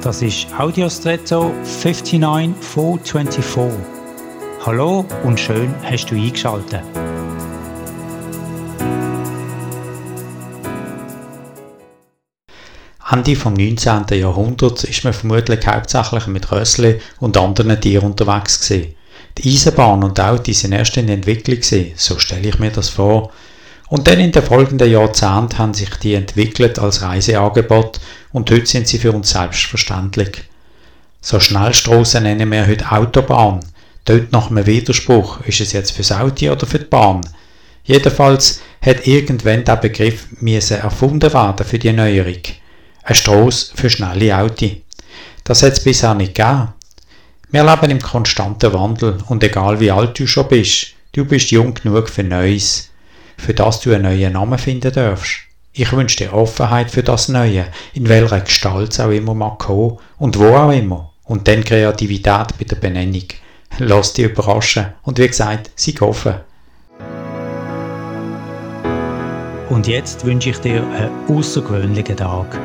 Das ist Audiostretto 59424. Hallo und schön hast du eingeschaltet. Ende vom 19. Jahrhundert ist man vermutlich hauptsächlich mit Rössli und anderen Tieren unterwegs gewesen. Die Eisenbahn und Autos sind erst in Entwicklung gewesen, so stelle ich mir das vor. Und dann in den folgenden Jahrzehnten haben sich die entwickelt als Reiseangebot und heute sind sie für uns selbstverständlich. So Schnellstrassen nennen wir heute Autobahn. Dort nach einem Widerspruch, ist es jetzt fürs Auto oder für die Bahn? Jedenfalls hat irgendwann der Begriff müssen erfunden werden für die Neuerung. Eine Strasse für schnelle Autos. Das hat es bisher nicht gegeben. Wir leben im konstanten Wandel und egal wie alt du schon bist, du bist jung genug für Neues für das du einen neuen Namen finden darfst. Ich wünsche dir Offenheit für das Neue, in welcher Gestalt es auch immer mag kommen und wo auch immer. Und dann Kreativität bei der Benennung. Lass dich überraschen und wie gesagt, sei offen. Und jetzt wünsche ich dir einen außergewöhnlichen Tag.